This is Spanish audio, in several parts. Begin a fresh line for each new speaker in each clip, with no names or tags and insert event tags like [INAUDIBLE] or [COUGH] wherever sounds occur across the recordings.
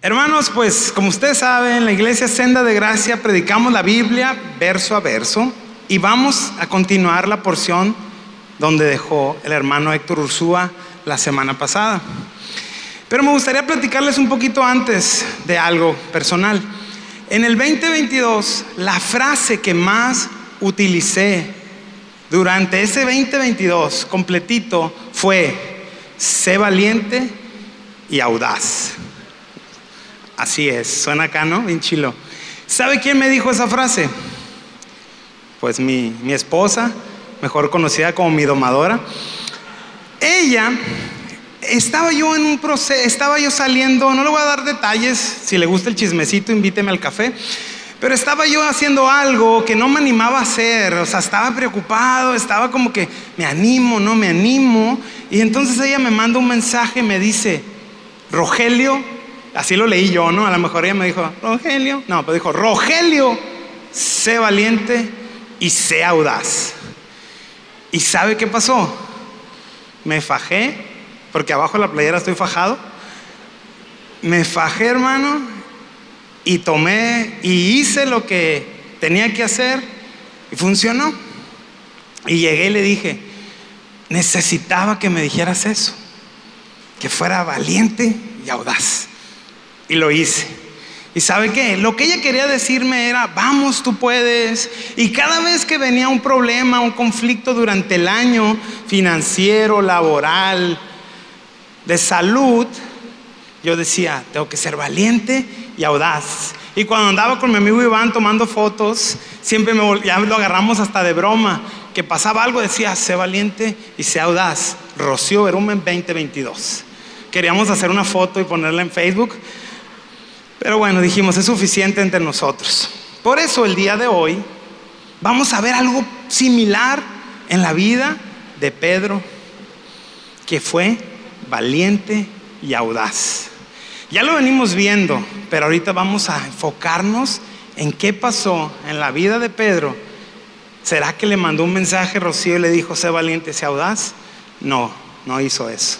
Hermanos, pues como ustedes saben, en la iglesia Senda de Gracia predicamos la Biblia verso a verso y vamos a continuar la porción donde dejó el hermano Héctor Ursúa la semana pasada. Pero me gustaría platicarles un poquito antes de algo personal. En el 2022, la frase que más utilicé durante ese 2022 completito fue, sé valiente y audaz. Así es, suena acá, ¿no? Bien chilo. ¿Sabe quién me dijo esa frase? Pues mi, mi esposa, mejor conocida como mi domadora. Ella, estaba yo en un proceso, estaba yo saliendo, no le voy a dar detalles, si le gusta el chismecito, invíteme al café. Pero estaba yo haciendo algo que no me animaba a hacer, o sea, estaba preocupado, estaba como que me animo, no me animo. Y entonces ella me manda un mensaje me dice, Rogelio, Así lo leí yo, ¿no? A lo mejor ella me dijo, Rogelio. No, pero dijo, Rogelio, sé valiente y sé audaz. ¿Y sabe qué pasó? Me fajé, porque abajo de la playera estoy fajado. Me fajé, hermano, y tomé y hice lo que tenía que hacer y funcionó. Y llegué y le dije, necesitaba que me dijeras eso, que fuera valiente y audaz. Y lo hice. ¿Y sabe qué? Lo que ella quería decirme era, vamos, tú puedes. Y cada vez que venía un problema, un conflicto durante el año, financiero, laboral, de salud, yo decía, tengo que ser valiente y audaz. Y cuando andaba con mi amigo Iván tomando fotos, siempre me, ya lo agarramos hasta de broma, que pasaba algo, decía, sé valiente y sé audaz. Rocío Verumen 2022. Queríamos hacer una foto y ponerla en Facebook, pero bueno, dijimos, es suficiente entre nosotros. Por eso el día de hoy vamos a ver algo similar en la vida de Pedro, que fue valiente y audaz. Ya lo venimos viendo, pero ahorita vamos a enfocarnos en qué pasó en la vida de Pedro. ¿Será que le mandó un mensaje Rocío y le dijo, sé valiente, sé audaz? No, no hizo eso.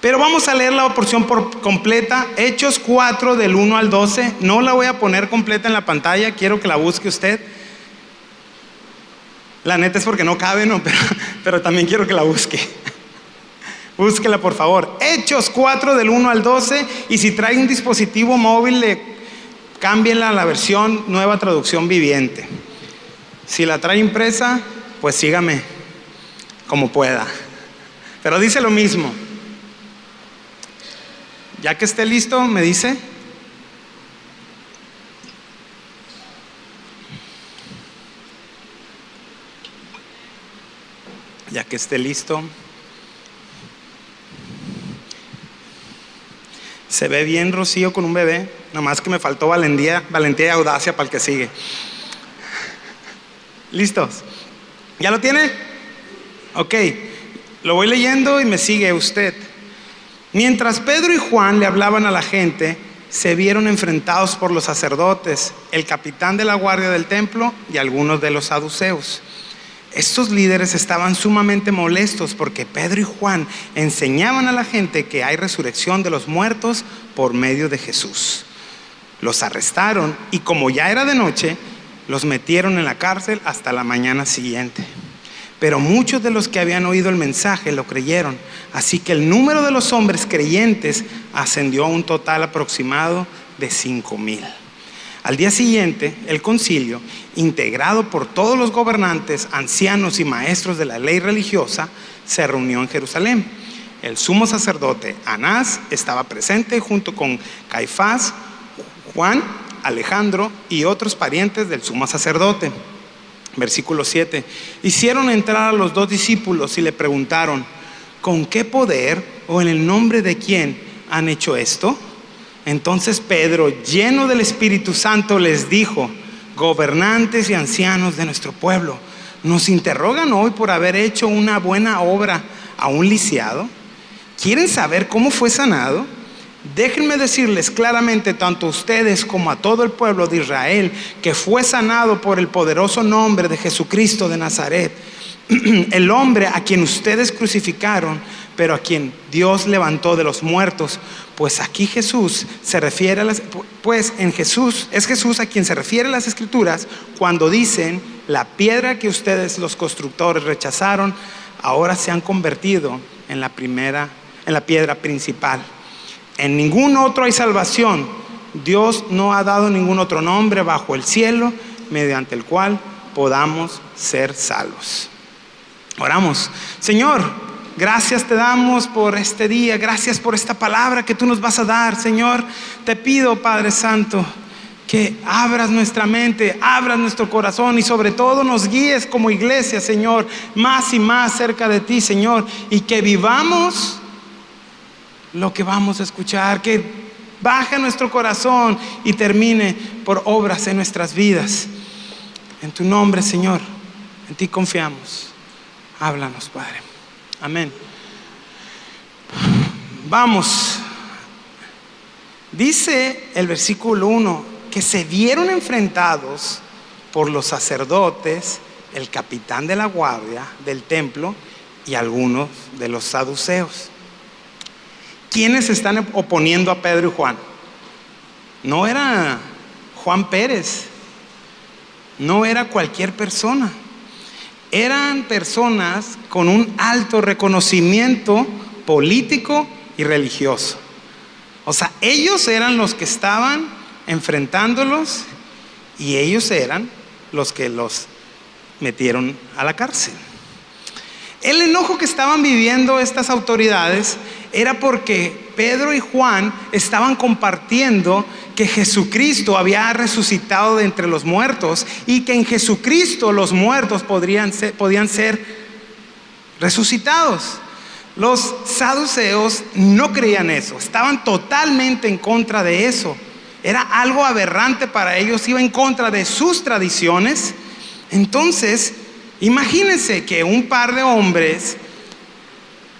Pero vamos a leer la porción por completa, Hechos 4 del 1 al 12. No la voy a poner completa en la pantalla, quiero que la busque usted. La neta es porque no cabe, no, [LAUGHS] pero, pero también quiero que la busque. [LAUGHS] Búsquela por favor. Hechos 4 del 1 al 12 y si trae un dispositivo móvil, le, cámbienla a la versión nueva traducción viviente. Si la trae impresa, pues sígame como pueda. Pero dice lo mismo. Ya que esté listo, me dice. Ya que esté listo. Se ve bien Rocío con un bebé, nomás que me faltó valentía, valentía y audacia para el que sigue. ¿Listos? ¿Ya lo tiene? Ok, lo voy leyendo y me sigue usted. Mientras Pedro y Juan le hablaban a la gente, se vieron enfrentados por los sacerdotes, el capitán de la guardia del templo y algunos de los saduceos. Estos líderes estaban sumamente molestos porque Pedro y Juan enseñaban a la gente que hay resurrección de los muertos por medio de Jesús. Los arrestaron y como ya era de noche, los metieron en la cárcel hasta la mañana siguiente. Pero muchos de los que habían oído el mensaje lo creyeron. Así que el número de los hombres creyentes ascendió a un total aproximado de cinco mil. Al día siguiente, el concilio, integrado por todos los gobernantes, ancianos y maestros de la ley religiosa, se reunió en Jerusalén. El sumo sacerdote Anás estaba presente junto con Caifás, Juan, Alejandro y otros parientes del sumo sacerdote. Versículo 7. Hicieron entrar a los dos discípulos y le preguntaron, ¿con qué poder o en el nombre de quién han hecho esto? Entonces Pedro, lleno del Espíritu Santo, les dijo, gobernantes y ancianos de nuestro pueblo, ¿nos interrogan hoy por haber hecho una buena obra a un lisiado? ¿Quieren saber cómo fue sanado? Déjenme decirles claramente, tanto a ustedes como a todo el pueblo de Israel, que fue sanado por el poderoso nombre de Jesucristo de Nazaret, [CLEARS THROAT] el hombre a quien ustedes crucificaron, pero a quien Dios levantó de los muertos. Pues aquí Jesús se refiere a las, pues en Jesús, es Jesús a quien se refiere las escrituras cuando dicen, la piedra que ustedes los constructores rechazaron, ahora se han convertido en la primera, en la piedra principal. En ningún otro hay salvación. Dios no ha dado ningún otro nombre bajo el cielo mediante el cual podamos ser salvos. Oramos. Señor, gracias te damos por este día, gracias por esta palabra que tú nos vas a dar, Señor. Te pido, Padre Santo, que abras nuestra mente, abras nuestro corazón y sobre todo nos guíes como iglesia, Señor, más y más cerca de ti, Señor, y que vivamos lo que vamos a escuchar, que baje nuestro corazón y termine por obras en nuestras vidas. En tu nombre, Señor, en ti confiamos. Háblanos, Padre. Amén. Vamos. Dice el versículo 1 que se vieron enfrentados por los sacerdotes, el capitán de la guardia del templo y algunos de los saduceos. ¿Quiénes están oponiendo a Pedro y Juan? No era Juan Pérez, no era cualquier persona. Eran personas con un alto reconocimiento político y religioso. O sea, ellos eran los que estaban enfrentándolos y ellos eran los que los metieron a la cárcel. El enojo que estaban viviendo estas autoridades era porque Pedro y Juan estaban compartiendo que Jesucristo había resucitado de entre los muertos y que en Jesucristo los muertos podrían podían ser resucitados. Los saduceos no creían eso, estaban totalmente en contra de eso. Era algo aberrante para ellos, iba en contra de sus tradiciones. Entonces, imagínense que un par de hombres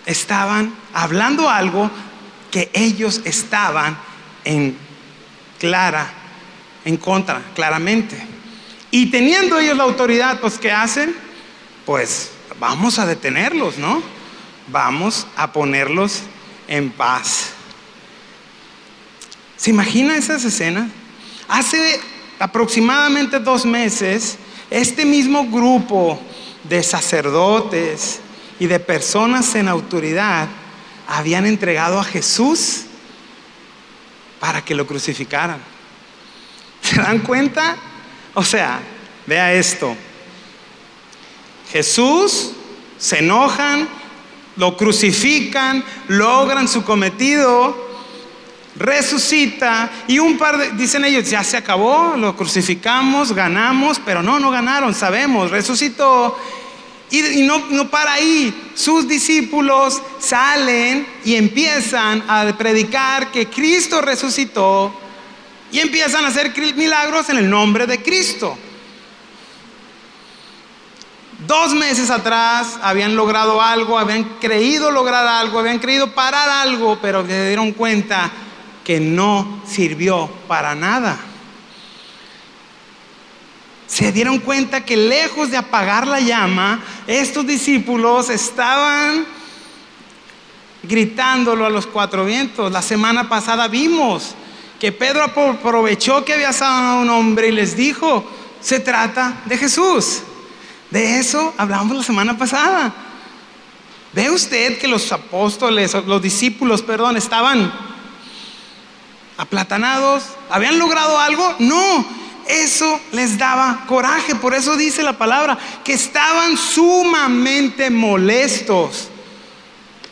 estaban hablando algo que ellos estaban en clara, en contra, claramente. Y teniendo ellos la autoridad, pues ¿qué hacen? Pues vamos a detenerlos, ¿no? Vamos a ponerlos en paz. ¿Se imagina esas escenas? Hace aproximadamente dos meses, este mismo grupo de sacerdotes y de personas en autoridad habían entregado a Jesús para que lo crucificaran. [LAUGHS] ¿Se dan cuenta? O sea, vea esto. Jesús se enojan, lo crucifican, logran su cometido, resucita y un par de, dicen ellos, ya se acabó, lo crucificamos, ganamos, pero no, no ganaron, sabemos, resucitó y, no, no para ahí. Sus discípulos salen y empiezan a predicar que Cristo resucitó y empiezan a hacer milagros en el nombre de Cristo. Dos meses atrás habían logrado algo, habían creído lograr algo, habían creído parar algo, pero se dieron cuenta que no sirvió para nada se dieron cuenta que lejos de apagar la llama, estos discípulos estaban gritándolo a los cuatro vientos. La semana pasada vimos que Pedro aprovechó que había sanado a un hombre y les dijo, se trata de Jesús. De eso hablamos la semana pasada. ¿Ve usted que los apóstoles, los discípulos, perdón, estaban aplatanados? ¿Habían logrado algo? No, eso les daba coraje. Por eso dice la palabra que estaban sumamente molestos.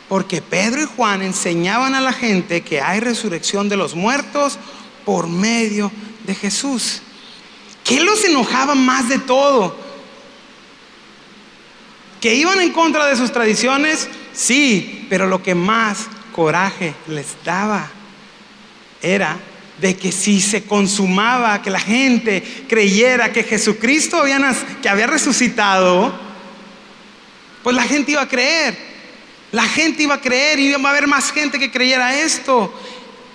Porque Pedro y Juan enseñaban a la gente que hay resurrección de los muertos por medio de Jesús. ¿Qué los enojaba más de todo? ¿Que iban en contra de sus tradiciones? Sí, pero lo que más coraje les daba era de que si se consumaba, que la gente creyera que Jesucristo había, había resucitado, pues la gente iba a creer. La gente iba a creer y iba a haber más gente que creyera esto.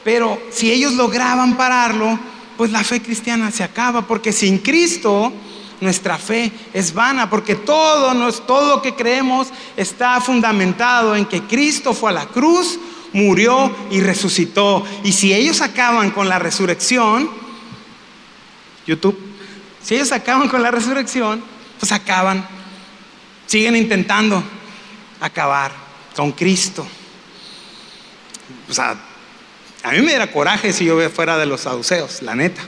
Pero si ellos lograban pararlo, pues la fe cristiana se acaba, porque sin Cristo nuestra fe es vana, porque todo, todo lo que creemos está fundamentado en que Cristo fue a la cruz, murió y resucitó. Y si ellos acaban con la resurrección, YouTube, si ellos acaban con la resurrección, pues acaban, siguen intentando acabar con Cristo. O sea, a mí me diera coraje si yo fuera de los saduceos, la neta.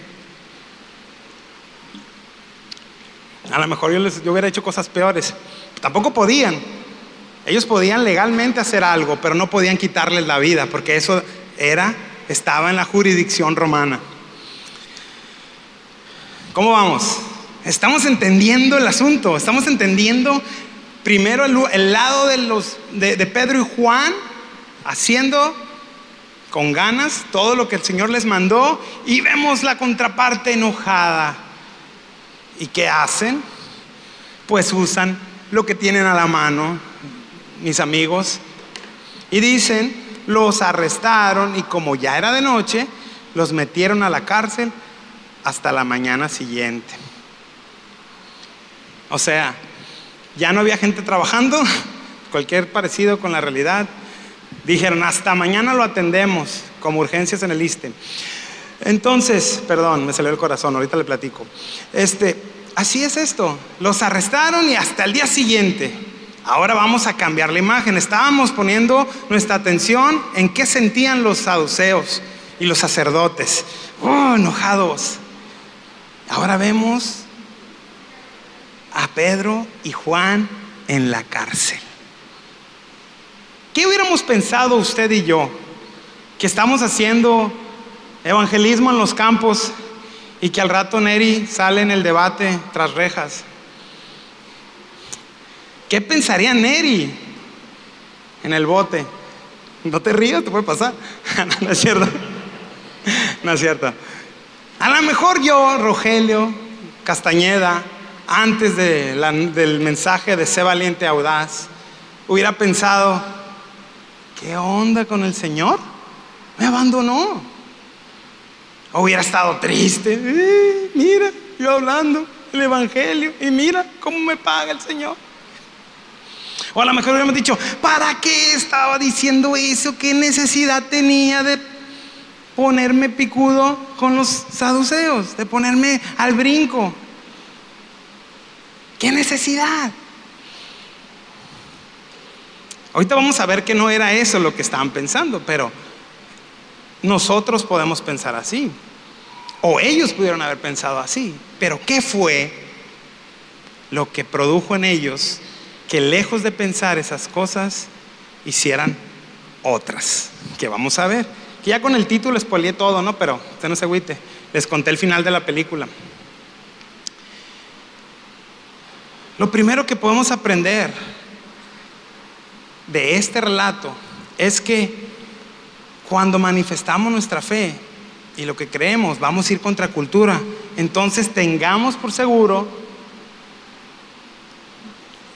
A lo mejor yo, les, yo hubiera hecho cosas peores. Tampoco podían. Ellos podían legalmente hacer algo, pero no podían quitarles la vida, porque eso era, estaba en la jurisdicción romana. ¿Cómo vamos? Estamos entendiendo el asunto, estamos entendiendo primero el, lado de, los, de Pedro y Juan haciendo con ganas todo lo que el Señor les mandó y vemos la contraparte enojada. ¿Y qué hacen? Pues usan lo que tienen a la mano, mis amigos, y dicen, los arrestaron y como ya era de noche, los metieron a la cárcel hasta la mañana siguiente. O sea, ya no había gente trabajando, [LAUGHS] cualquier parecido con la realidad. Dijeron, hasta mañana lo atendemos como urgencias en el ISTE. Entonces, perdón, me salió el corazón, ahorita le platico. Este, así es esto. Los arrestaron y hasta el día siguiente. Ahora vamos a cambiar la imagen. Estábamos poniendo nuestra atención en qué sentían los saduceos y los sacerdotes. Oh, enojados. Ahora vemos a Pedro y Juan en la cárcel. ¿Qué hubiéramos pensado usted y yo? Que estamos haciendo evangelismo en los campos y que al rato Neri sale en el debate tras rejas. ¿Qué pensaría Neri en el bote? No te rías, te puede pasar. [LAUGHS] no, es cierto. No es cierto. A lo mejor yo, Rogelio, Castañeda, antes del mensaje de Sé valiente audaz, hubiera pensado, ¿qué onda con el Señor? Me abandonó. Hubiera estado triste. Eh, mira, yo hablando el Evangelio y mira cómo me paga el Señor. O a lo mejor hubiéramos dicho, ¿para qué estaba diciendo eso? ¿Qué necesidad tenía de ponerme picudo con los saduceos? De ponerme al brinco. ¿Qué necesidad? Ahorita vamos a ver que no era eso lo que estaban pensando, pero nosotros podemos pensar así. O ellos pudieron haber pensado así. Pero ¿qué fue lo que produjo en ellos que lejos de pensar esas cosas, hicieran otras? Que vamos a ver. Que ya con el título spoileé todo, ¿no? Pero usted no se agüite. Les conté el final de la película. Lo primero que podemos aprender de este relato es que cuando manifestamos nuestra fe y lo que creemos, vamos a ir contra cultura, entonces tengamos por seguro,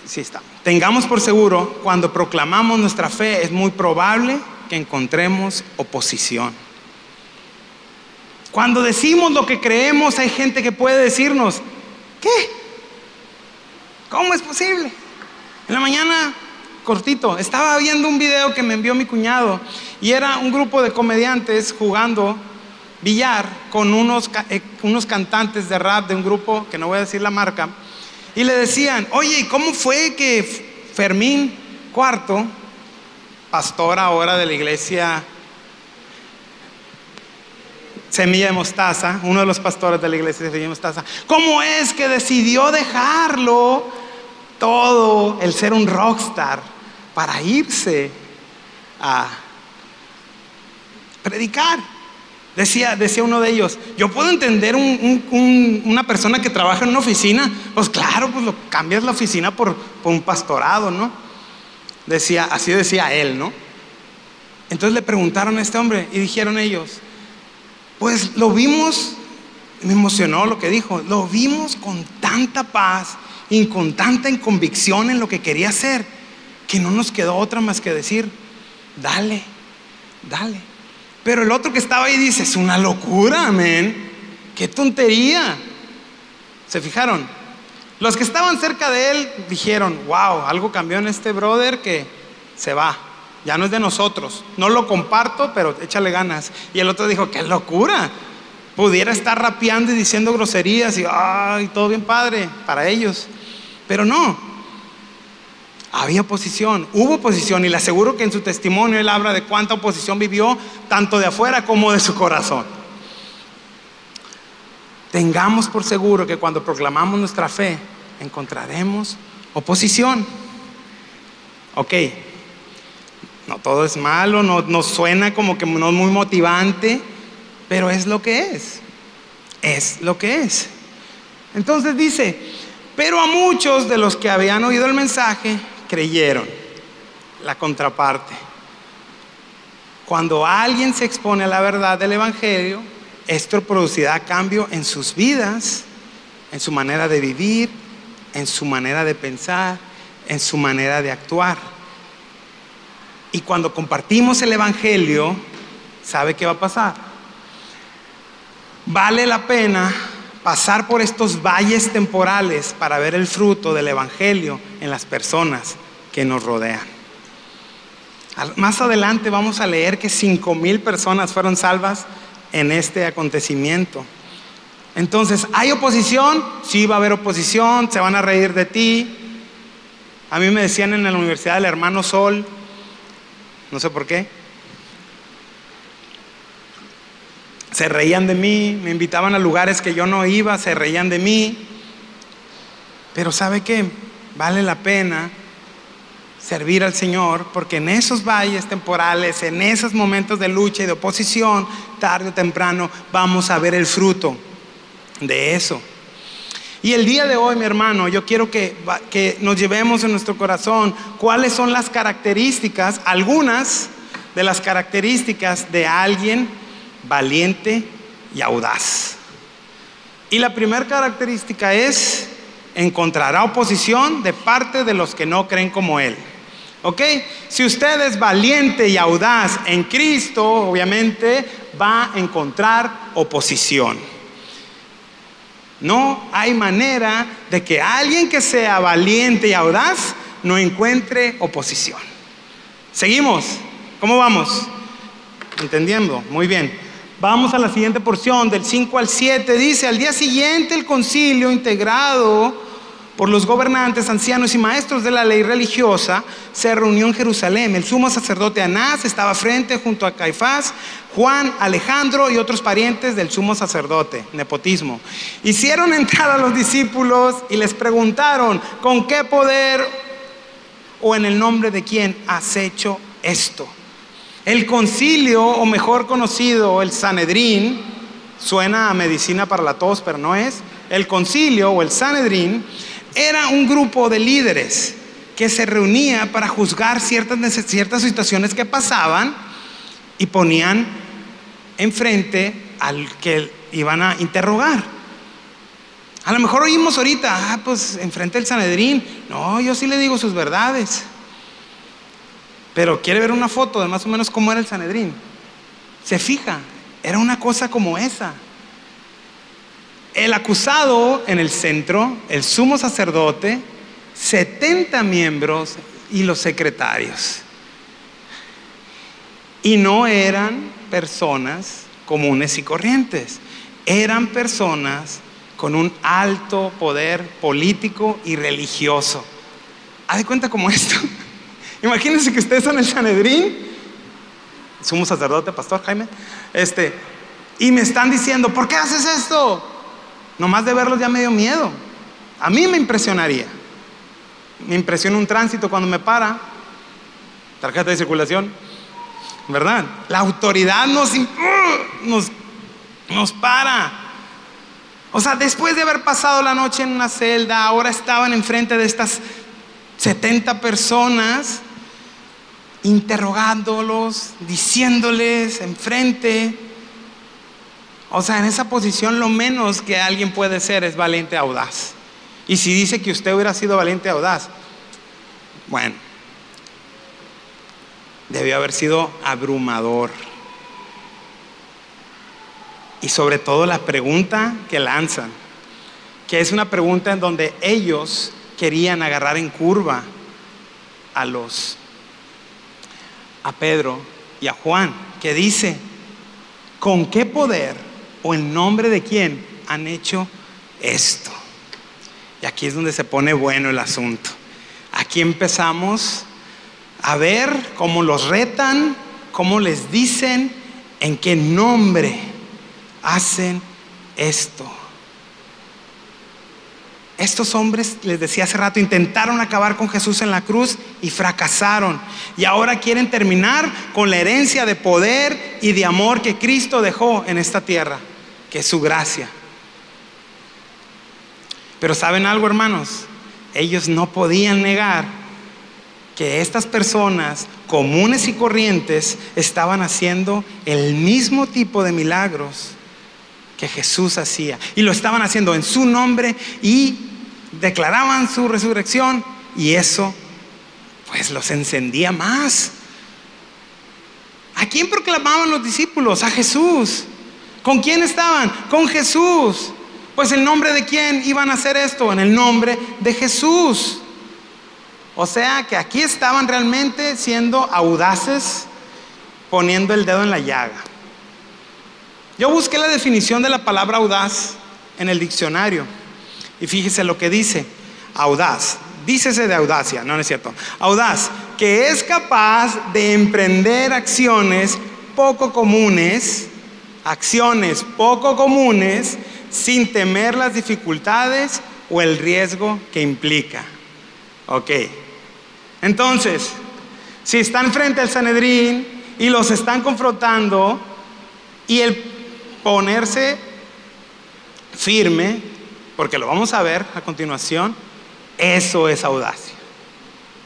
sí está, tengamos por seguro, cuando proclamamos nuestra fe es muy probable que encontremos oposición. Cuando decimos lo que creemos, hay gente que puede decirnos, ¿qué? ¿Cómo es posible? En la mañana cortito. Estaba viendo un video que me envió mi cuñado y era un grupo de comediantes jugando billar con unos, eh, unos cantantes de rap de un grupo, que no voy a decir la marca, y le decían, oye, ¿cómo fue que Fermín Cuarto, pastor ahora de la iglesia Semilla de Mostaza, uno de los pastores de la iglesia de Semilla de Mostaza, ¿cómo es que decidió dejarlo todo el ser un rockstar? para irse a predicar. Decía, decía uno de ellos, yo puedo entender una persona que trabaja en una oficina, pues claro, pues lo cambias la oficina por, por un pastorado, ¿no? Decía, así decía él, ¿no? Entonces le preguntaron a este hombre y dijeron ellos, pues lo vimos, me emocionó lo que dijo, lo vimos con tanta paz y con tanta convicción en lo que quería hacer que no nos quedó otra más que decir, dale, dale. Pero el otro que estaba ahí dice, es una locura, amén. Qué tontería. ¿Se fijaron? Los que estaban cerca de él dijeron, wow, algo cambió en este brother que se va, ya no es de nosotros. No lo comparto, pero échale ganas. Y el otro dijo, qué locura. Pudiera estar rapeando y diciendo groserías y, todo bien padre para ellos. Pero no, había oposición, hubo oposición y le aseguro que en su testimonio él habla de cuánta oposición vivió, tanto de afuera como de su corazón. Tengamos por seguro que cuando proclamamos nuestra fe encontraremos oposición. Ok, no todo es malo, no nos suena como que no es muy motivante, pero es lo que es. Es lo que es. Entonces dice, pero a muchos de los que habían oído el mensaje creyeron. La contraparte. Cuando alguien se expone a la verdad del Evangelio, esto producirá cambio en sus vidas, en su manera de vivir, en su manera de pensar, en su manera de actuar. Y cuando compartimos el Evangelio, ¿sabe qué va a pasar? Vale la pena pasar por estos valles temporales para ver el fruto del Evangelio en las personas que nos rodean. Más adelante vamos a leer que cinco mil personas fueron salvas en este acontecimiento. Entonces, ¿hay oposición? Sí, va a haber oposición, se van a reír de ti. A mí me decían en la universidad el hermano Sol, no sé por qué, se reían de mí, me invitaban a lugares que yo no iba, se reían de mí. Pero ¿sabe qué? Vale la pena servir al Señor, porque en esos valles temporales, en esos momentos de lucha y de oposición, tarde o temprano vamos a ver el fruto de eso. Y el día de hoy, mi hermano, yo quiero que, que nos llevemos en nuestro corazón cuáles son las características, algunas de las características de alguien valiente y audaz. Y la primera característica es encontrará oposición de parte de los que no creen como él. ¿Ok? Si usted es valiente y audaz en Cristo, obviamente va a encontrar oposición. No hay manera de que alguien que sea valiente y audaz no encuentre oposición. Seguimos. ¿Cómo vamos? Entendiendo. Muy bien. Vamos a la siguiente porción, del 5 al 7. Dice, al día siguiente el concilio integrado por los gobernantes, ancianos y maestros de la ley religiosa, se reunió en Jerusalén. El sumo sacerdote Anás estaba frente junto a Caifás, Juan, Alejandro y otros parientes del sumo sacerdote, nepotismo. Hicieron entrar a los discípulos y les preguntaron, ¿con qué poder o en el nombre de quién has hecho esto? El concilio, o mejor conocido, el Sanedrín, suena a medicina para la tos, pero no es. El concilio o el Sanedrín era un grupo de líderes que se reunía para juzgar ciertas, ciertas situaciones que pasaban y ponían enfrente al que iban a interrogar. A lo mejor oímos ahorita, ah, pues enfrente del Sanedrín. No, yo sí le digo sus verdades. Pero quiere ver una foto de más o menos cómo era el Sanedrín. Se fija, era una cosa como esa. El acusado en el centro, el sumo sacerdote, 70 miembros y los secretarios. Y no eran personas comunes y corrientes, eran personas con un alto poder político y religioso. Haz de cuenta como esto. [LAUGHS] Imagínense que ustedes son el Sanedrín, sumo sacerdote, pastor Jaime, este, y me están diciendo, ¿por qué haces esto? Nomás de verlos ya me dio miedo. A mí me impresionaría. Me impresiona un tránsito cuando me para. Tarjeta de circulación. ¿Verdad? La autoridad nos, nos, nos para. O sea, después de haber pasado la noche en una celda, ahora estaban enfrente de estas 70 personas, interrogándolos, diciéndoles enfrente, o sea, en esa posición lo menos que alguien puede ser es valiente audaz. Y si dice que usted hubiera sido valiente audaz, bueno, debió haber sido abrumador. Y sobre todo la pregunta que lanzan. que es una pregunta en donde ellos querían agarrar en curva a los a Pedro y a Juan, que dice, ¿con qué poder o en nombre de quién han hecho esto? Y aquí es donde se pone bueno el asunto. Aquí empezamos a ver cómo los retan, cómo les dicen en qué nombre hacen esto. Estos hombres, les decía hace rato, intentaron acabar con Jesús en la cruz y fracasaron. Y ahora quieren terminar con la herencia de poder y de amor que Cristo dejó en esta tierra, que es su gracia. Pero ¿saben algo, hermanos? Ellos no podían negar que estas personas comunes y corrientes estaban haciendo el mismo tipo de milagros que Jesús hacía. Y lo estaban haciendo en su nombre y declaraban su resurrección y eso pues los encendía más. ¿A quién proclamaban los discípulos? A Jesús. ¿Con quién estaban? Con Jesús. Pues el nombre de quién iban a hacer esto? En el nombre de Jesús. O sea que aquí estaban realmente siendo audaces, poniendo el dedo en la llaga. Yo busqué la definición de la palabra audaz en el diccionario. Y fíjese lo que dice, audaz. Dícese de audacia, no, no es cierto. Audaz, que es capaz de emprender acciones poco comunes, acciones poco comunes, sin temer las dificultades o el riesgo que implica. Ok. Entonces, si están frente al Sanedrín y los están confrontando y el ponerse firme, porque lo vamos a ver a continuación, eso es audacia.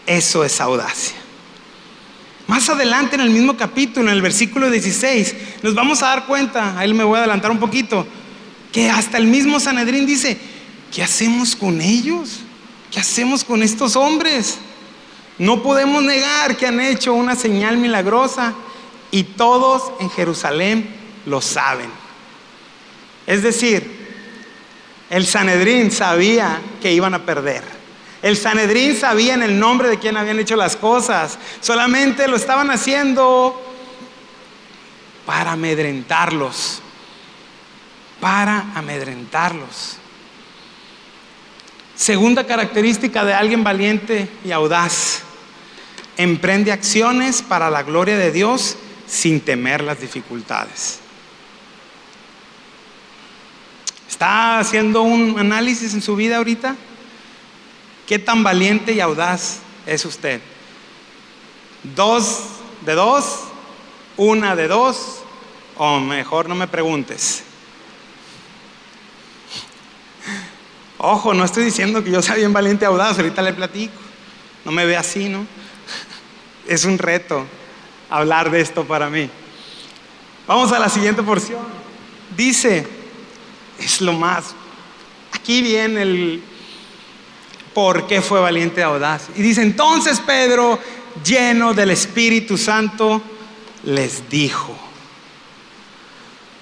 Eso es audacia. Más adelante en el mismo capítulo, en el versículo 16, nos vamos a dar cuenta, ahí me voy a adelantar un poquito, que hasta el mismo Sanedrín dice, ¿qué hacemos con ellos? ¿Qué hacemos con estos hombres? No podemos negar que han hecho una señal milagrosa y todos en Jerusalén lo saben. Es decir, el Sanedrín sabía que iban a perder. El Sanedrín sabía en el nombre de quién habían hecho las cosas. Solamente lo estaban haciendo para amedrentarlos. Para amedrentarlos. Segunda característica de alguien valiente y audaz. Emprende acciones para la gloria de Dios sin temer las dificultades. ¿Está haciendo un análisis en su vida ahorita? ¿Qué tan valiente y audaz es usted? ¿Dos de dos? ¿Una de dos? O mejor no me preguntes. Ojo, no estoy diciendo que yo sea bien valiente y audaz, ahorita le platico. No me ve así, ¿no? Es un reto hablar de esto para mí. Vamos a la siguiente porción. Dice, es lo más. Aquí viene el por qué fue valiente audaz. Y dice, entonces Pedro, lleno del Espíritu Santo, les dijo.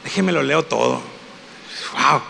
Déjeme lo leo todo. Wow.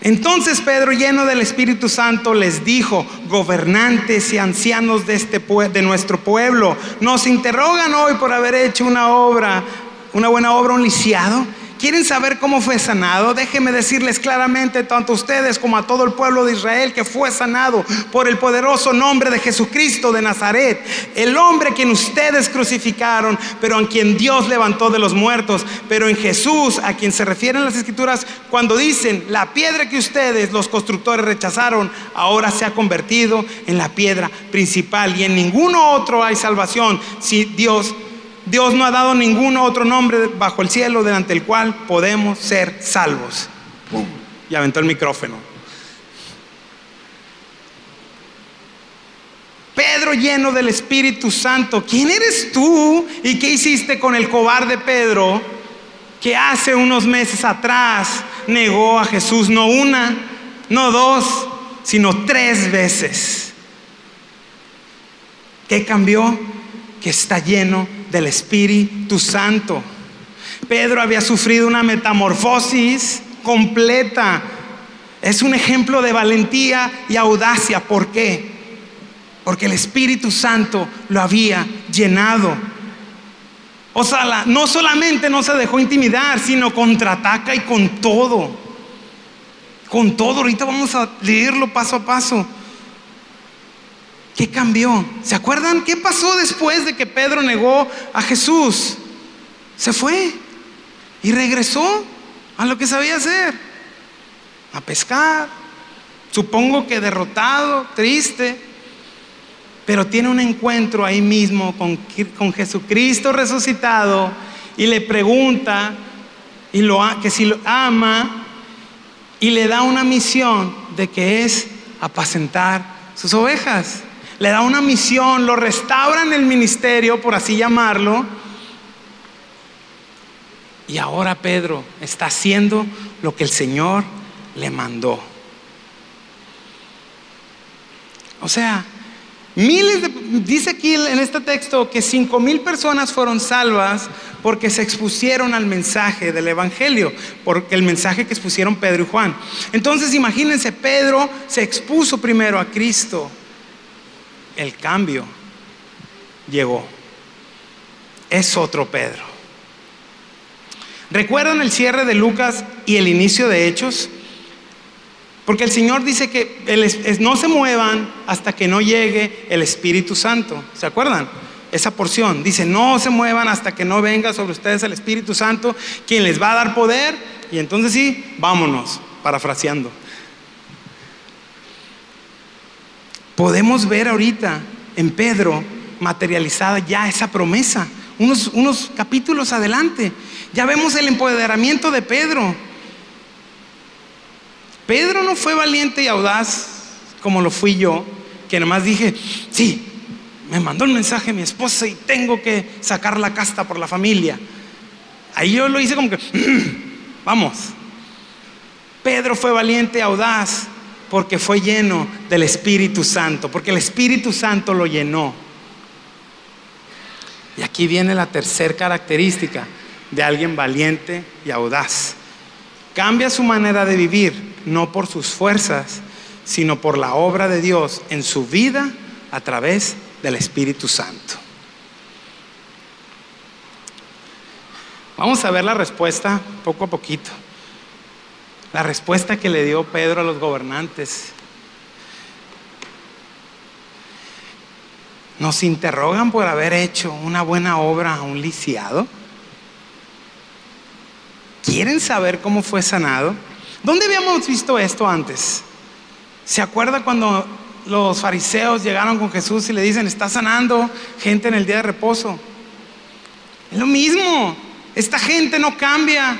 Entonces Pedro, lleno del Espíritu Santo, les dijo, gobernantes y ancianos de, este, de nuestro pueblo, nos interrogan hoy por haber hecho una obra, una buena obra, un lisiado. ¿Quieren saber cómo fue sanado? Déjenme decirles claramente, tanto a ustedes como a todo el pueblo de Israel, que fue sanado por el poderoso nombre de Jesucristo de Nazaret, el hombre quien ustedes crucificaron, pero a quien Dios levantó de los muertos, pero en Jesús, a quien se refieren las escrituras cuando dicen, la piedra que ustedes, los constructores, rechazaron, ahora se ha convertido en la piedra principal y en ninguno otro hay salvación si Dios Dios no ha dado ningún otro nombre bajo el cielo delante del cual podemos ser salvos. Y aventó el micrófono. Pedro lleno del Espíritu Santo, ¿quién eres tú y qué hiciste con el cobarde Pedro que hace unos meses atrás negó a Jesús no una, no dos, sino tres veces? ¿Qué cambió? Que está lleno del Espíritu Santo. Pedro había sufrido una metamorfosis completa. Es un ejemplo de valentía y audacia. ¿Por qué? Porque el Espíritu Santo lo había llenado. O sea, no solamente no se dejó intimidar, sino contraataca y con todo. Con todo. Ahorita vamos a leerlo paso a paso. ¿Qué cambió? ¿Se acuerdan qué pasó después de que Pedro negó a Jesús? Se fue y regresó a lo que sabía hacer, a pescar. Supongo que derrotado, triste, pero tiene un encuentro ahí mismo con, con Jesucristo resucitado y le pregunta y lo, que si lo ama y le da una misión de que es apacentar sus ovejas le da una misión, lo restaura en el ministerio, por así llamarlo. Y ahora Pedro está haciendo lo que el Señor le mandó. O sea, miles de, dice aquí en este texto que cinco mil personas fueron salvas porque se expusieron al mensaje del Evangelio, porque el mensaje que expusieron Pedro y Juan. Entonces imagínense, Pedro se expuso primero a Cristo el cambio llegó. Es otro Pedro. ¿Recuerdan el cierre de Lucas y el inicio de Hechos? Porque el Señor dice que no se muevan hasta que no llegue el Espíritu Santo. ¿Se acuerdan? Esa porción dice, no se muevan hasta que no venga sobre ustedes el Espíritu Santo, quien les va a dar poder. Y entonces sí, vámonos, parafraseando. Podemos ver ahorita en Pedro materializada ya esa promesa. Unos, unos capítulos adelante, ya vemos el empoderamiento de Pedro. Pedro no fue valiente y audaz como lo fui yo, que nomás dije, sí, me mandó un mensaje mi esposa y tengo que sacar la casta por la familia. Ahí yo lo hice como que, vamos. Pedro fue valiente, y audaz, porque fue lleno del Espíritu Santo, porque el Espíritu Santo lo llenó. Y aquí viene la tercera característica de alguien valiente y audaz. Cambia su manera de vivir, no por sus fuerzas, sino por la obra de Dios en su vida a través del Espíritu Santo. Vamos a ver la respuesta poco a poquito. La respuesta que le dio Pedro a los gobernantes. Nos interrogan por haber hecho una buena obra a un lisiado. ¿Quieren saber cómo fue sanado? ¿Dónde habíamos visto esto antes? ¿Se acuerda cuando los fariseos llegaron con Jesús y le dicen, está sanando gente en el día de reposo? Es lo mismo. Esta gente no cambia.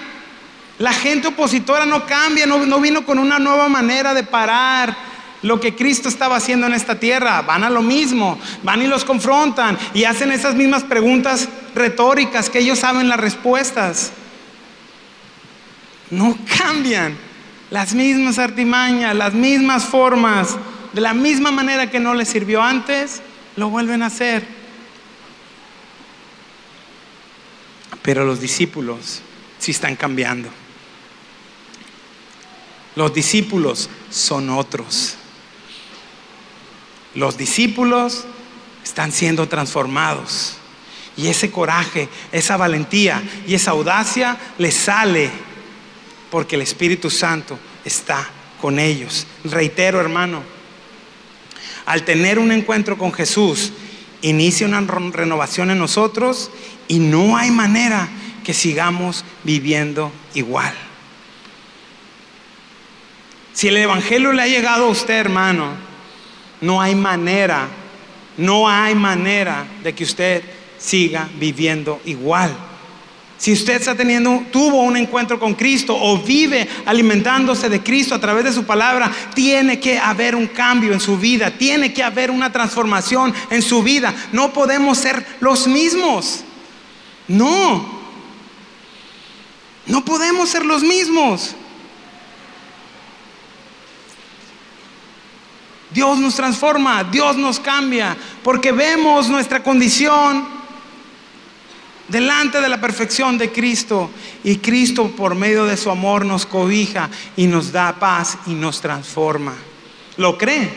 La gente opositora no cambia, no, vino con una nueva manera de parar lo que Cristo estaba haciendo en esta tierra. Van a lo mismo, van y los confrontan y hacen esas mismas preguntas retóricas que ellos saben las respuestas. No cambian las mismas artimañas, las mismas formas, de la misma manera que no les sirvió antes, lo vuelven a hacer. Pero los discípulos sí están cambiando. Los discípulos son otros. Los discípulos están siendo transformados. Y ese coraje, esa valentía y esa audacia les sale porque el Espíritu Santo está con ellos. Reitero, hermano, al tener un encuentro con Jesús, inicia una renovación en nosotros y no hay manera que sigamos viviendo igual. Si el Evangelio le ha llegado a usted, hermano, no hay manera, no hay manera de que usted siga viviendo igual. Si usted está teniendo, tuvo un encuentro con Cristo o vive alimentándose de Cristo a través de su palabra, tiene que haber un cambio en su vida, tiene que haber una transformación en su vida. No podemos ser los mismos. No. No podemos ser los mismos. Dios nos transforma, Dios nos cambia, porque vemos nuestra condición delante de la perfección de Cristo. Y Cristo por medio de su amor nos cobija y nos da paz y nos transforma. ¿Lo cree?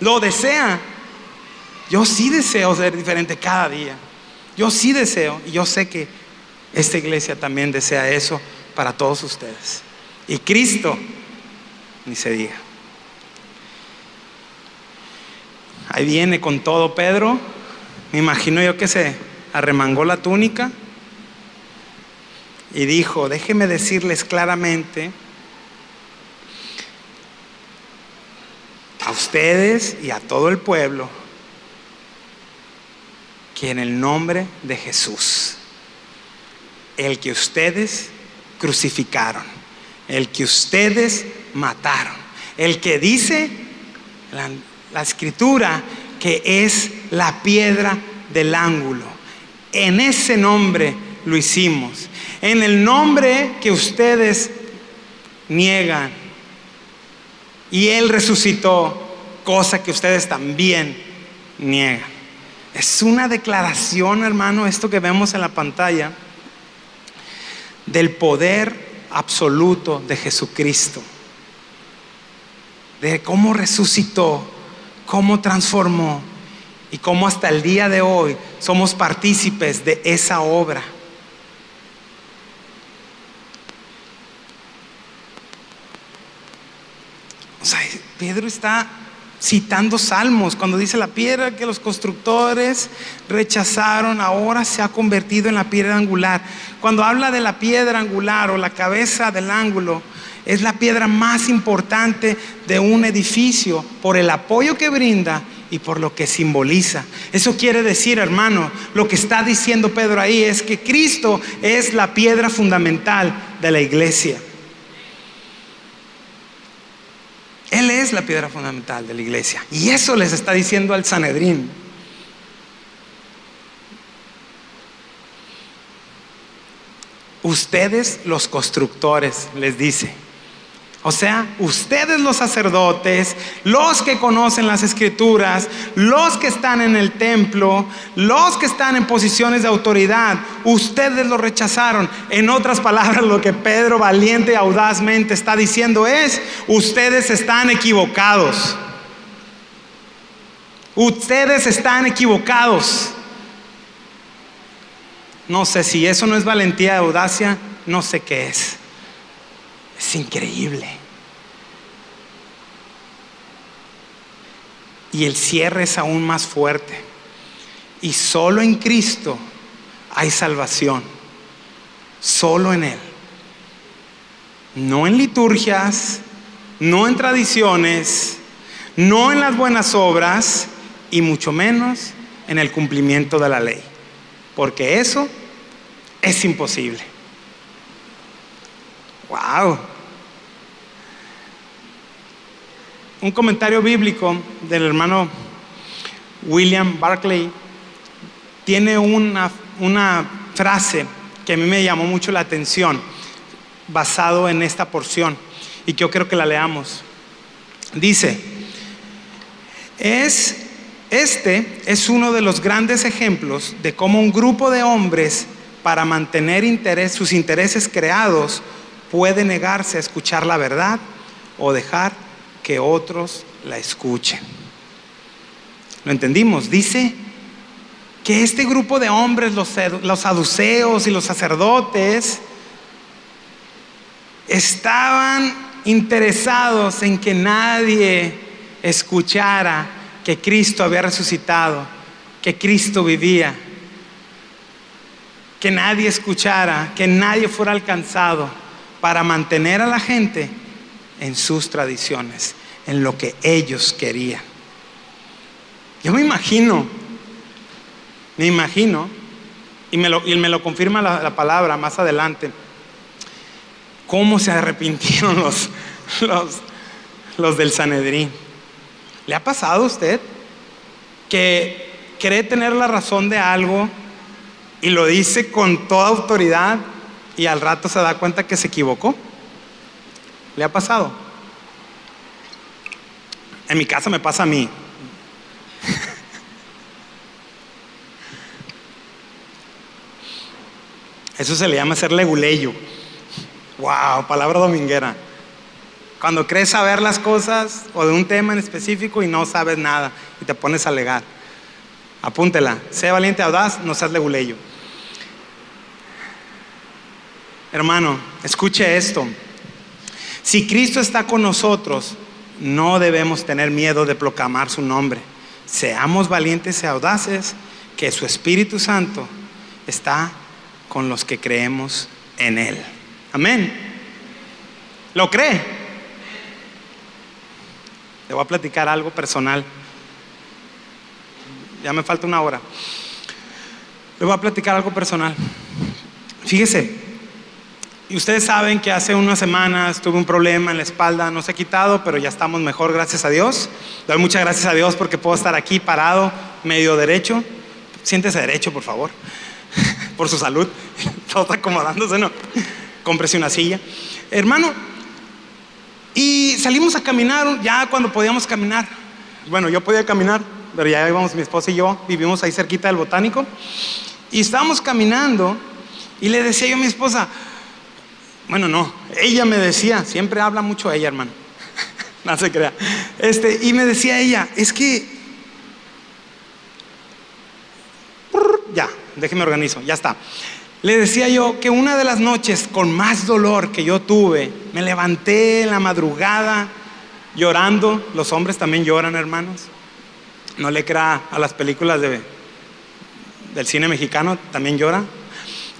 ¿Lo desea? Yo sí deseo ser diferente cada día. Yo sí deseo y yo sé que esta iglesia también desea eso para todos ustedes. Y Cristo, ni se diga. Ahí viene con todo Pedro. Me imagino yo que se arremangó la túnica y dijo, déjeme decirles claramente a ustedes y a todo el pueblo que en el nombre de Jesús, el que ustedes crucificaron, el que ustedes mataron, el que dice la, escritura que es la piedra del ángulo. En ese nombre lo hicimos. En el nombre que ustedes niegan. Y Él resucitó, cosa que ustedes también niegan. Es una declaración, hermano, esto que vemos en la pantalla, del poder absoluto de Jesucristo. De cómo resucitó, cómo transformó y cómo hasta el día de hoy somos partícipes de esa obra. O sea, Pedro está citando salmos cuando dice la piedra que los constructores rechazaron ahora se ha convertido en la piedra angular. Cuando habla de la piedra angular o la cabeza del ángulo, es la piedra más importante de un edificio por el apoyo que brinda y por lo que simboliza. Eso quiere decir, hermano, lo que está diciendo Pedro ahí es que Cristo es la piedra fundamental de la iglesia. Él es la piedra fundamental de la iglesia. Y eso les está diciendo al Sanedrín. Ustedes los constructores, les dice. O sea, ustedes los sacerdotes, los que conocen las escrituras, los que están en el templo, los que están en posiciones de autoridad, ustedes lo rechazaron. En otras palabras, lo que Pedro valiente y audazmente está diciendo es, ustedes están equivocados. Ustedes están equivocados. No sé si eso no es valentía y audacia, no sé qué es. Es increíble. Y el cierre es aún más fuerte. Y solo en Cristo hay salvación. Solo en Él. No en liturgias, no en tradiciones, no en las buenas obras y mucho menos en el cumplimiento de la ley. Porque eso es imposible. Wow. Un comentario bíblico del hermano William Barclay tiene una, frase que a mí me llamó mucho la atención basado en esta porción y que yo creo que la leamos. Dice, es, este es uno de los grandes ejemplos de cómo un grupo de hombres para mantener interés, sus intereses creados puede negarse a escuchar la verdad o dejar que otros la escuchen. ¿Lo entendimos? Dice que este grupo de hombres, los, saduceos y los sacerdotes, estaban interesados en que nadie escuchara que Cristo había resucitado, que Cristo vivía, que nadie escuchara, que nadie fuera alcanzado para mantener a la gente en sus tradiciones, en lo que ellos querían. Yo me imagino, me imagino, y me lo, me lo confirma la, la, palabra más adelante, cómo se arrepintieron [LAUGHS] los, los, los del Sanedrín. ¿Le ha pasado a usted que cree tener la razón de algo y lo dice con toda autoridad y al rato se da cuenta que se equivocó. ¿Le ha pasado? En mi casa me pasa a mí. [LAUGHS] Eso se le llama ser leguleyo. Wow, palabra dominguera. Cuando crees saber las cosas o de un tema en específico y no sabes nada y te pones a alegar. Apúntela. Sé valiente, audaz, no seas leguleyo. Hermano, escuche esto. Si Cristo está con nosotros, no debemos tener miedo de proclamar su nombre. Seamos valientes y audaces, que su Espíritu Santo está con los que creemos en Él. Amén. ¿Lo cree? Le voy a platicar algo personal. Ya me falta una hora. Le voy a platicar algo personal. Fíjese, ustedes saben que hace unas semanas tuve un problema en la espalda, no se ha quitado, pero ya estamos mejor, gracias a Dios. Doy muchas gracias a Dios porque puedo estar aquí parado, medio derecho. Siéntese derecho, por favor, [LAUGHS] por su salud. [LAUGHS] Todo está acomodándose, ¿no? Cómprese una silla. Hermano, y salimos a caminar ya cuando podíamos caminar. Bueno, yo podía caminar, pero ya íbamos mi esposa y yo, vivimos ahí cerquita del botánico. Y estábamos caminando y le decía yo a mi esposa, bueno, no, ella me decía, siempre habla mucho ella, hermano. [LAUGHS] no se crea. Este, y me decía ella, es que ya, déjeme organizo, ya está. Le decía yo que una de las noches con más dolor que yo tuve, me levanté en la madrugada llorando. Los hombres también lloran, hermanos. No le crea a las películas de, del cine mexicano, también llora.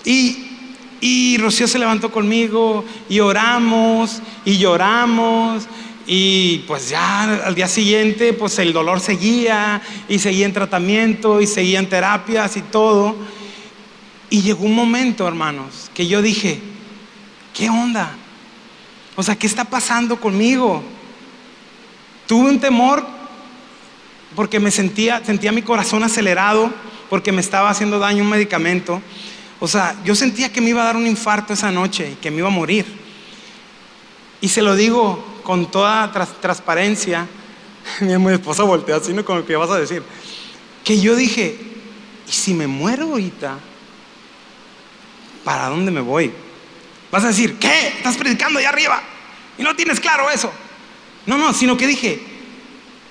Y y Rocío se levantó conmigo y oramos y lloramos y pues ya al día siguiente pues el dolor seguía y seguía en tratamiento y seguía en terapias y todo. Y llegó un momento, hermanos, que yo dije, ¿qué onda? O sea, ¿qué está pasando conmigo? Tuve un temor porque me sentía, sentía mi corazón acelerado porque me estaba haciendo daño un medicamento. O sea, yo sentía que me iba a dar un infarto esa noche y que me iba a morir. Y se lo digo con toda transparencia. [LAUGHS] Mi esposa voltea así, ¿no? Con lo que vas a decir. Que yo dije, ¿y si me muero ahorita? ¿Para dónde me voy? Vas a decir, ¿qué? Estás predicando allá arriba y no tienes claro eso. No, no, sino que dije,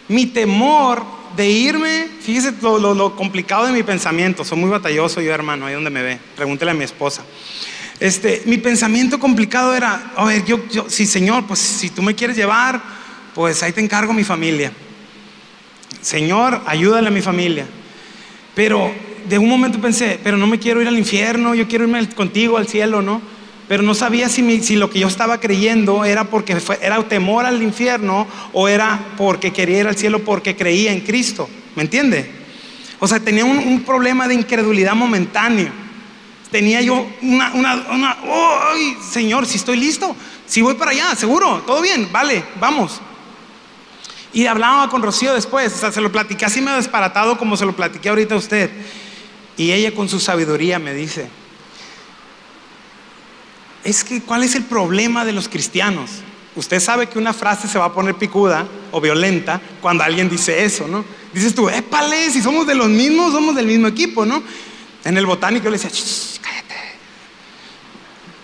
mi temor de irme, fíjese lo, complicado de mi pensamiento, soy muy batalloso yo hermano, ahí donde me ve, pregúntele a mi esposa. Este, mi pensamiento complicado era, a ver, yo, yo, sí Señor, pues si tú me quieres llevar, pues ahí te encargo mi familia. Señor, ayúdale a mi familia. Pero de un momento pensé, pero no me quiero ir al infierno, yo quiero irme contigo al cielo, ¿no? Pero no sabía si, lo que yo estaba creyendo era porque era temor al infierno o era porque quería ir al cielo porque creía en Cristo. ¿Me entiende? O sea, tenía un, problema de incredulidad momentáneo. Tenía yo una, una, ¡ay, Señor, si estoy listo, si voy para allá, seguro, todo bien, vale, vamos. Y hablaba con Rocío después, o sea, se lo platiqué así me ha desparatado como se lo platiqué ahorita a usted. Y ella con su sabiduría me dice, es que ¿cuál es el problema de los cristianos? Usted sabe que una frase se va a poner picuda o violenta cuando alguien dice eso, ¿no? Dices tú, épale, si somos de los mismos, somos del mismo equipo, ¿no? En el botánico le decía, cállate.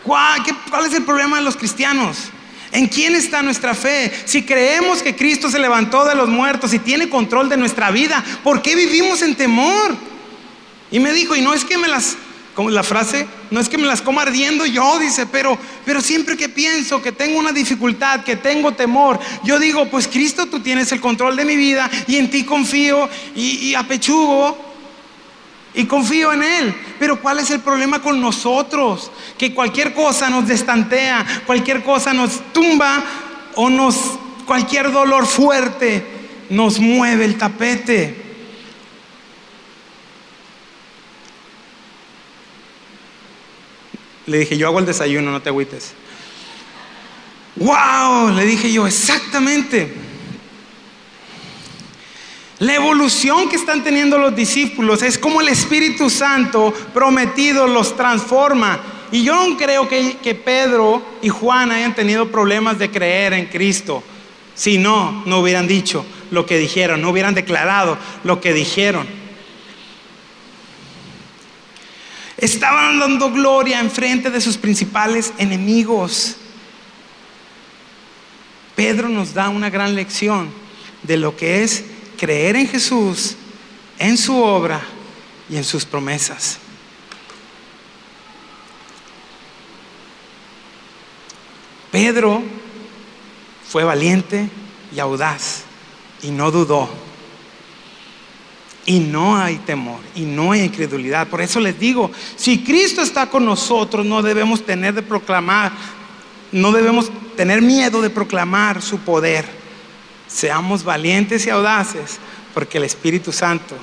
¿Cuál, ¿Cuál es el problema de los cristianos? ¿En quién está nuestra fe? Si creemos que Cristo se levantó de los muertos y tiene control de nuestra vida, ¿por qué vivimos en temor? Y me dijo, y no es que me las como la frase, no es que me las coma ardiendo yo, dice, pero, pero siempre que pienso que tengo una dificultad, que tengo temor, yo digo, pues Cristo, tú tienes el control de mi vida y en ti confío y, y apechugo y confío en Él. Pero ¿cuál es el problema con nosotros? Que cualquier cosa nos destantea, cualquier cosa nos tumba o nos, cualquier dolor fuerte nos mueve el tapete. Le dije, yo hago el desayuno, no te agüites. ¡Wow! Le dije yo, exactamente. La evolución que están teniendo los discípulos es como el Espíritu Santo prometido los transforma. Y yo no creo que, que, Pedro y Juan hayan tenido problemas de creer en Cristo. Si no, no hubieran dicho lo que dijeron, no hubieran declarado lo que dijeron. Estaban dando gloria en frente de sus principales enemigos. Pedro nos da una gran lección de lo que es creer en Jesús, en su obra y en sus promesas. Pedro fue valiente y audaz y no dudó. Y no hay temor y no hay incredulidad. Por eso les digo, si Cristo está con nosotros, no debemos tener de proclamar, no debemos tener miedo de proclamar su poder. Seamos valientes y audaces, porque el Espíritu Santo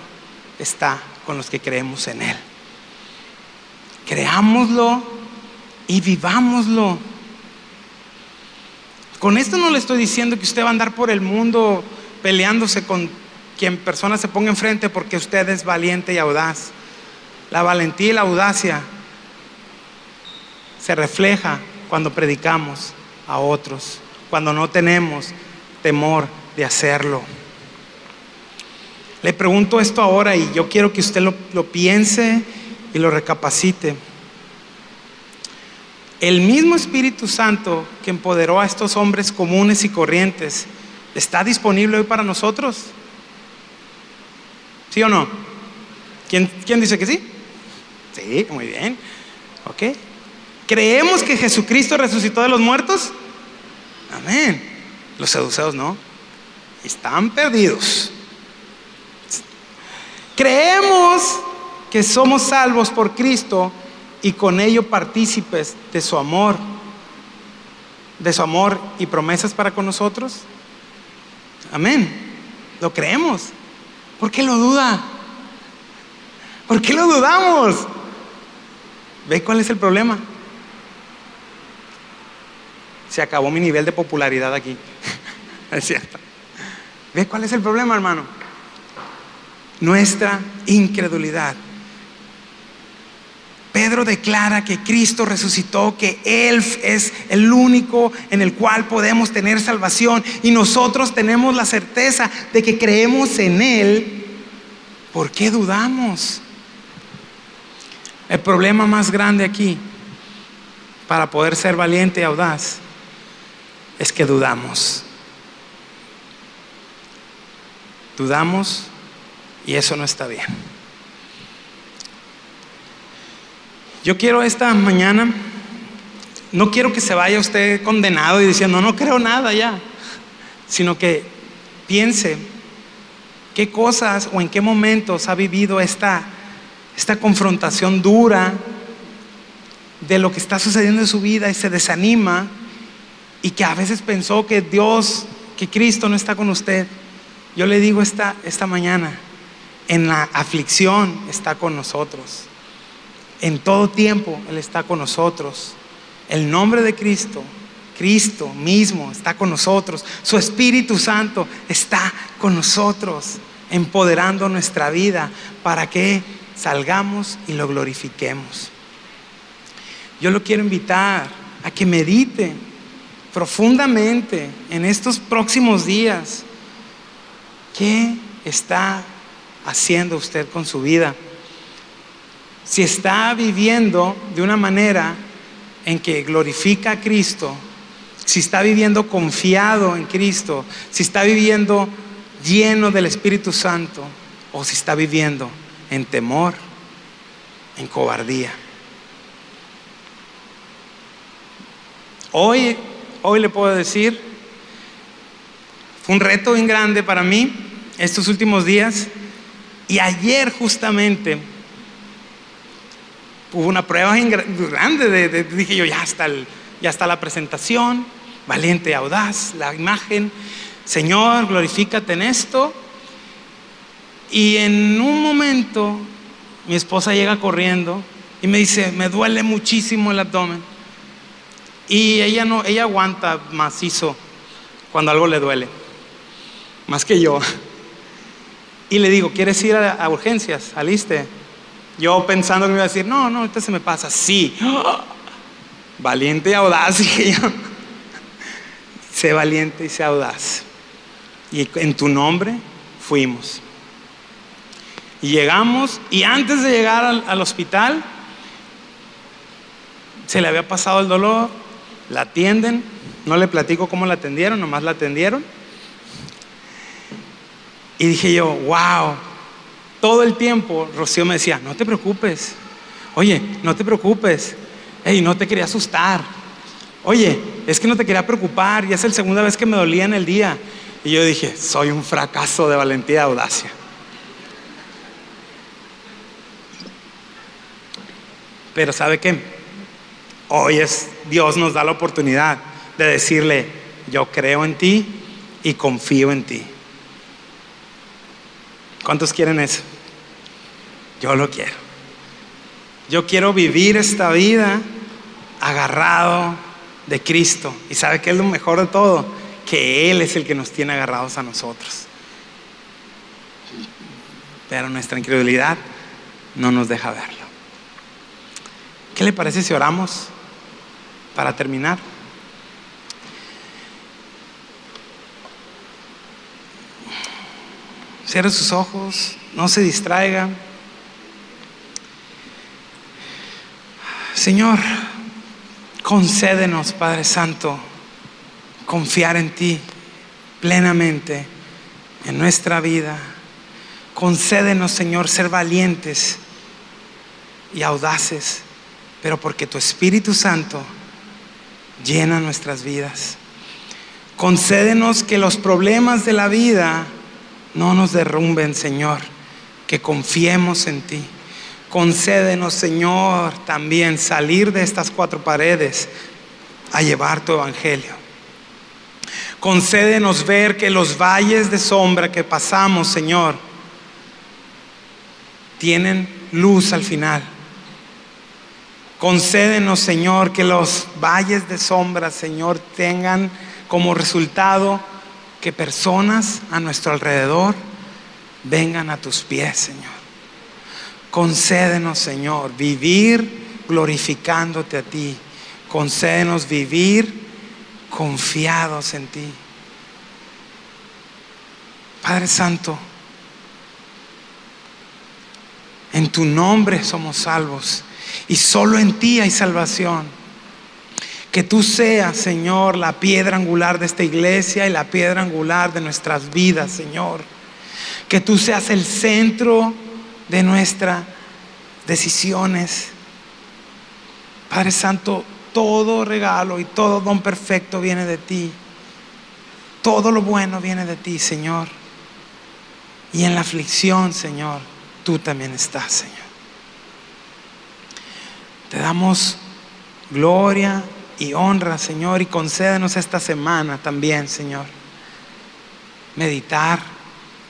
está con los que creemos en Él. Creámoslo y vivámoslo. Con esto no le estoy diciendo que usted va a andar por el mundo peleándose con quien persona se ponga enfrente porque usted es valiente y audaz. La valentía y la audacia se refleja cuando predicamos a otros, cuando no tenemos temor de hacerlo. Le pregunto esto ahora y yo quiero que usted lo, lo piense y lo recapacite. El mismo Espíritu Santo que empoderó a estos hombres comunes y corrientes, ¿está disponible hoy para nosotros? ¿Sí o no? ¿Quién, quién dice que sí? Sí, muy bien. ¿Ok? ¿Creemos que Jesucristo resucitó de los muertos? Amén. Los seduceos no. Están perdidos. Creemos que somos salvos por Cristo y con ello partícipes de su amor, de su amor y promesas para con nosotros. Amén. Lo creemos. ¿Por qué lo duda? ¿Por qué lo dudamos? ¿Ve cuál es el problema? Se acabó mi nivel de popularidad aquí. [LAUGHS] es cierto. ¿Ve cuál es el problema, hermano? Nuestra incredulidad. Pedro declara que Cristo resucitó, que Él es el único en el cual podemos tener salvación y nosotros tenemos la certeza de que creemos en Él. ¿Por qué dudamos? El problema más grande aquí para poder ser valiente y audaz es que dudamos. Dudamos y eso no está bien. Yo quiero esta mañana, no quiero que se vaya usted condenado y diciendo, no creo nada ya, sino que piense qué cosas o en qué momentos ha vivido esta, esta confrontación dura de lo que está sucediendo en su vida y se desanima y que a veces pensó que Dios, que Cristo no está con usted. Yo le digo esta, esta mañana, en la aflicción está con nosotros. En todo tiempo Él está con nosotros. El nombre de Cristo, Cristo mismo está con nosotros. Su Espíritu Santo está con nosotros, empoderando nuestra vida para que salgamos y lo glorifiquemos. Yo lo quiero invitar a que medite profundamente en estos próximos días. ¿Qué está haciendo usted con su vida? Si está viviendo de una manera en que glorifica a Cristo, si está viviendo confiado en Cristo, si está viviendo lleno del Espíritu Santo o si está viviendo en temor, en cobardía. Hoy, hoy le puedo decir, fue un reto bien grande para mí estos últimos días y ayer justamente hubo una prueba grande, de, dije yo, ya está, ya está la presentación, valiente, audaz, la imagen, Señor, glorifícate en esto. Y en un momento mi esposa llega corriendo y me dice, me duele muchísimo el abdomen. Y ella no, ella aguanta macizo cuando algo le duele, más que yo. Y le digo, ¿quieres ir a, a urgencias? Aliste. Yo pensando que me iba a decir, no, no, ahorita se me pasa. Sí. [GASPS] Valiente y audaz, [LAUGHS] dije yo. sé valiente y sé audaz. Y en tu nombre fuimos. Y llegamos, y antes de llegar al, al hospital, Se le había pasado el dolor, la atienden, no le platico cómo la atendieron, nomás la atendieron. Y dije yo, wow, todo el tiempo Rocío me decía, no te preocupes, oye, no te preocupes, hey, no te quería asustar, oye, es que no te quería preocupar, y es la segunda vez que me dolía en el día. Y yo dije, soy un fracaso de valentía y audacia. Pero ¿sabe qué? Hoy es Dios nos da la oportunidad de decirle, yo creo en ti y confío en ti. ¿Cuántos quieren eso? Yo lo quiero. Yo quiero vivir esta vida agarrado de Cristo. ¿Y sabe qué es lo mejor de todo? Que Él es el que nos tiene agarrados a nosotros. Pero nuestra incredulidad no nos deja verlo. ¿Qué le parece si oramos para terminar? Cierre sus ojos, no se distraiga. Señor, concédenos, Padre Santo, confiar en ti plenamente en nuestra vida. Concédenos, Señor, ser valientes y audaces pero porque tu Espíritu Santo llena nuestras vidas. Concédenos que los problemas de la vida no nos derrumben, Señor, que confiemos en ti. Concédenos, Señor, también salir de estas cuatro paredes a llevar tu evangelio. Concédenos ver que los valles de sombra que pasamos, Señor, tienen luz al final Concédenos, Señor, que los valles de sombra, Señor, tengan como resultado que personas a nuestro alrededor vengan a tus pies, Señor. Concédenos, Señor, vivir glorificándote a ti. Concédenos vivir confiados en ti. Padre Santo, en tu nombre somos salvos y solo en ti hay salvación. Que tú seas, Señor, la piedra angular de esta iglesia y la piedra angular de nuestras vidas, Señor. Que tú seas el centro de nuestras decisiones. Padre Santo, todo regalo y todo don perfecto viene de ti. Todo lo bueno viene de ti, Señor. Y en la aflicción, Señor, tú también estás, Señor. Te damos gloria y honra, Señor, y concédenos esta semana también, Señor, meditar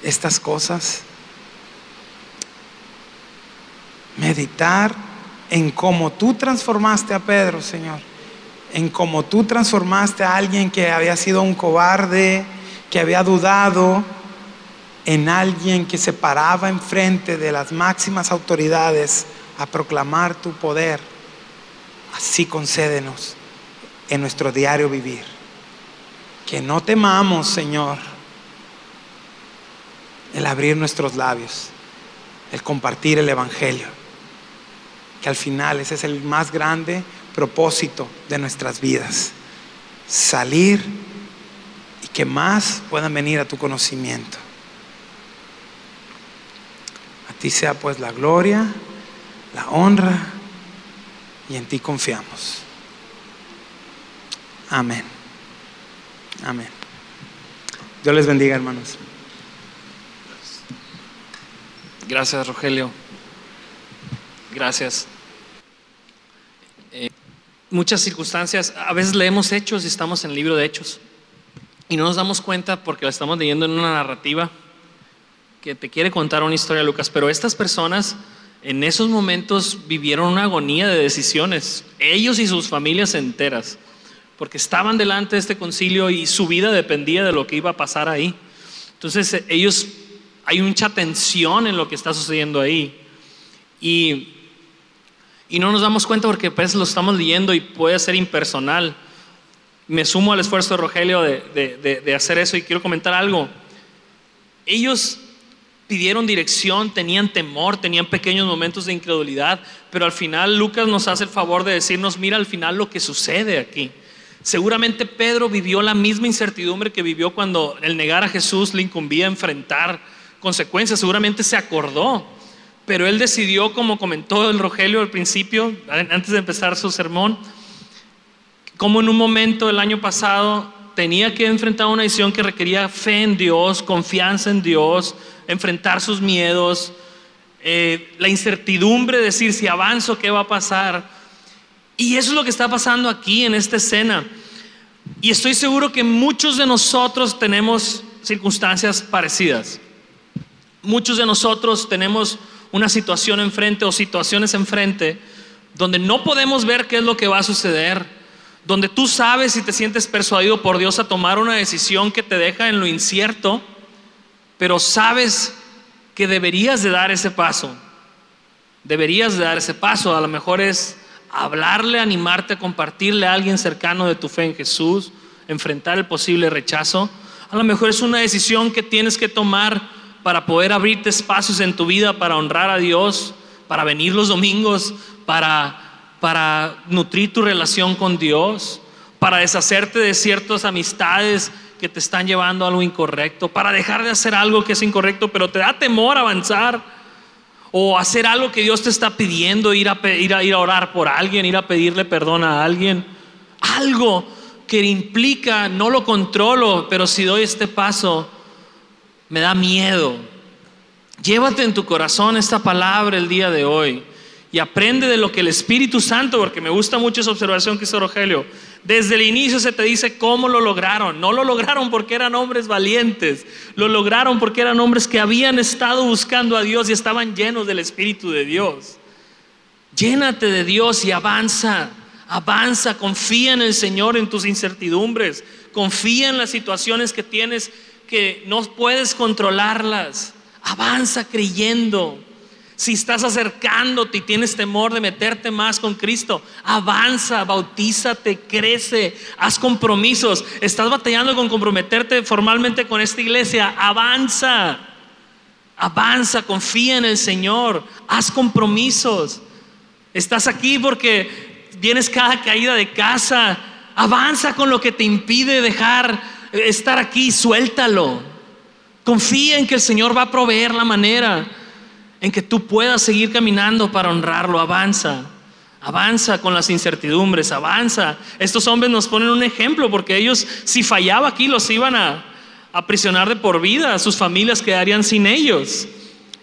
estas cosas. Meditar en cómo tú transformaste a Pedro, Señor. En cómo tú transformaste a alguien que había sido un cobarde, que había dudado, en alguien que se paraba enfrente de las máximas autoridades a proclamar tu poder, así concédenos en nuestro diario vivir. Que no temamos, Señor, el abrir nuestros labios, el compartir el Evangelio. Al final ese es el más grande propósito de nuestras vidas. Salir y que más puedan venir a tu conocimiento. A ti sea pues la gloria la honra y en ti confiamos. Amén. Amén. Dios les bendiga, hermanos.
Gracias, Rogelio. Gracias. Muchas circunstancias, a veces leemos hechos y estamos en el libro de hechos y no nos damos cuenta porque lo estamos leyendo en una narrativa que te quiere contar una historia, Lucas, pero estas personas en esos momentos vivieron una agonía de decisiones, ellos y sus familias enteras, porque estaban delante de este concilio y su vida dependía de lo que iba a pasar ahí. Entonces ellos, hay mucha tensión en lo que está sucediendo ahí. Y, y no nos damos cuenta porque pues lo estamos leyendo y puede ser impersonal. Me sumo al esfuerzo de Rogelio de, de hacer eso y quiero comentar algo. Ellos pidieron dirección, tenían temor, tenían pequeños momentos de incredulidad, pero al final Lucas nos hace el favor de decirnos, mira al final lo que sucede aquí. Seguramente Pedro vivió la misma incertidumbre que vivió cuando el negar a Jesús le incumbía enfrentar consecuencias, seguramente se acordó, pero él decidió, como comentó el Rogelio al principio, antes de empezar su sermón, como en un momento el año pasado tenía que enfrentar una decisión que requería fe en Dios, confianza en Dios, enfrentar sus miedos, eh, la incertidumbre de decir si avanzo, ¿qué va a pasar? Y eso es lo que está pasando aquí en esta escena. Y estoy seguro que muchos de nosotros tenemos circunstancias parecidas. Muchos de nosotros tenemos una situación enfrente o situaciones enfrente donde no podemos ver qué es lo que va a suceder, donde tú sabes y te sientes persuadido por Dios a tomar una decisión que te deja en lo incierto, pero sabes que deberías de dar ese paso. Deberías de dar ese paso. A lo mejor es hablarle, animarte compartirle a alguien cercano de tu fe en Jesús, enfrentar el posible rechazo. A lo mejor es una decisión que tienes que tomar para poder abrirte espacios en tu vida para honrar a Dios, para venir los domingos, para, para nutrir tu relación con Dios, para deshacerte de ciertas amistades que te están llevando a algo incorrecto, para dejar de hacer algo que es incorrecto, pero te da temor avanzar, o hacer algo que Dios te está pidiendo, ir a, ir a, ir a orar por alguien, ir a pedirle perdón a alguien, algo que implica, no lo controlo, pero si doy este paso, me da miedo. Llévate en tu corazón esta palabra el día de hoy y aprende de lo que el Espíritu Santo, porque me gusta mucho esa observación que hizo Rogelio, desde el inicio se te dice cómo lo lograron. No lo lograron porque eran hombres valientes, lo lograron porque eran hombres que habían estado buscando a Dios y estaban llenos del Espíritu de Dios. Llénate de Dios y avanza, avanza, confía en el Señor en tus incertidumbres, confía en las situaciones que tienes que no puedes controlarlas. Avanza creyendo. Si estás acercándote y tienes temor de meterte más con Cristo, avanza, bautízate, crece, haz compromisos. Estás batallando con comprometerte formalmente con esta iglesia, avanza. Avanza, confía en el Señor, haz compromisos. Estás aquí porque tienes cada caída de casa. Avanza con lo que te impide dejar estar aquí, suéltalo. Confía en que el Señor va a proveer la manera en que tú puedas seguir caminando para honrarlo. Avanza, avanza con las incertidumbres, avanza. Estos hombres nos ponen un ejemplo porque ellos, si fallaba aquí, los iban a aprisionar de por vida, sus familias quedarían sin ellos.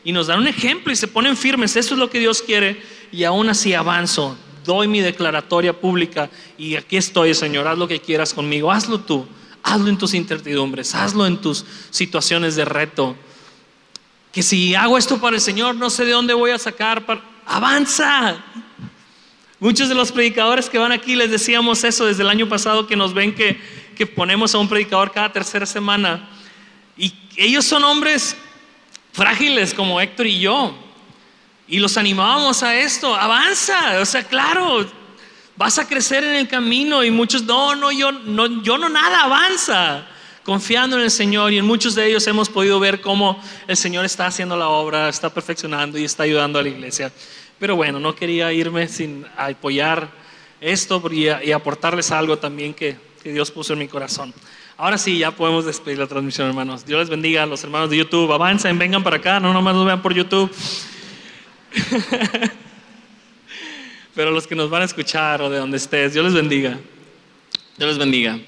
Y nos dan un ejemplo y se ponen firmes. Eso es lo que Dios quiere. Y aún así avanzo, doy mi declaratoria pública y aquí estoy, Señor, haz lo que quieras conmigo, hazlo tú, hazlo en tus incertidumbres, hazlo en tus situaciones de reto que si hago esto para el Señor, no sé de dónde voy a sacar. Para... Avanza. Muchos de los predicadores que van aquí les decíamos eso desde el año pasado que nos ven que, que ponemos a un predicador cada tercera semana. Y ellos son hombres frágiles como Héctor y yo. Y los animábamos a esto. Avanza. O sea, claro, vas a crecer en el camino. Y muchos, no, no, yo no, yo no nada, avanza confiando en el Señor y en muchos de ellos hemos podido ver cómo el Señor está haciendo la obra, está perfeccionando y está ayudando a la iglesia. Pero bueno, no quería irme sin apoyar esto y, aportarles algo también que, que Dios puso en mi corazón. Ahora sí, ya podemos despedir la transmisión, hermanos. Dios les bendiga a los hermanos de YouTube. Avancen, vengan para acá, no nomás nos vean por YouTube. [LAUGHS] Pero los que nos van a escuchar o de donde estés, Dios les bendiga. Dios les bendiga.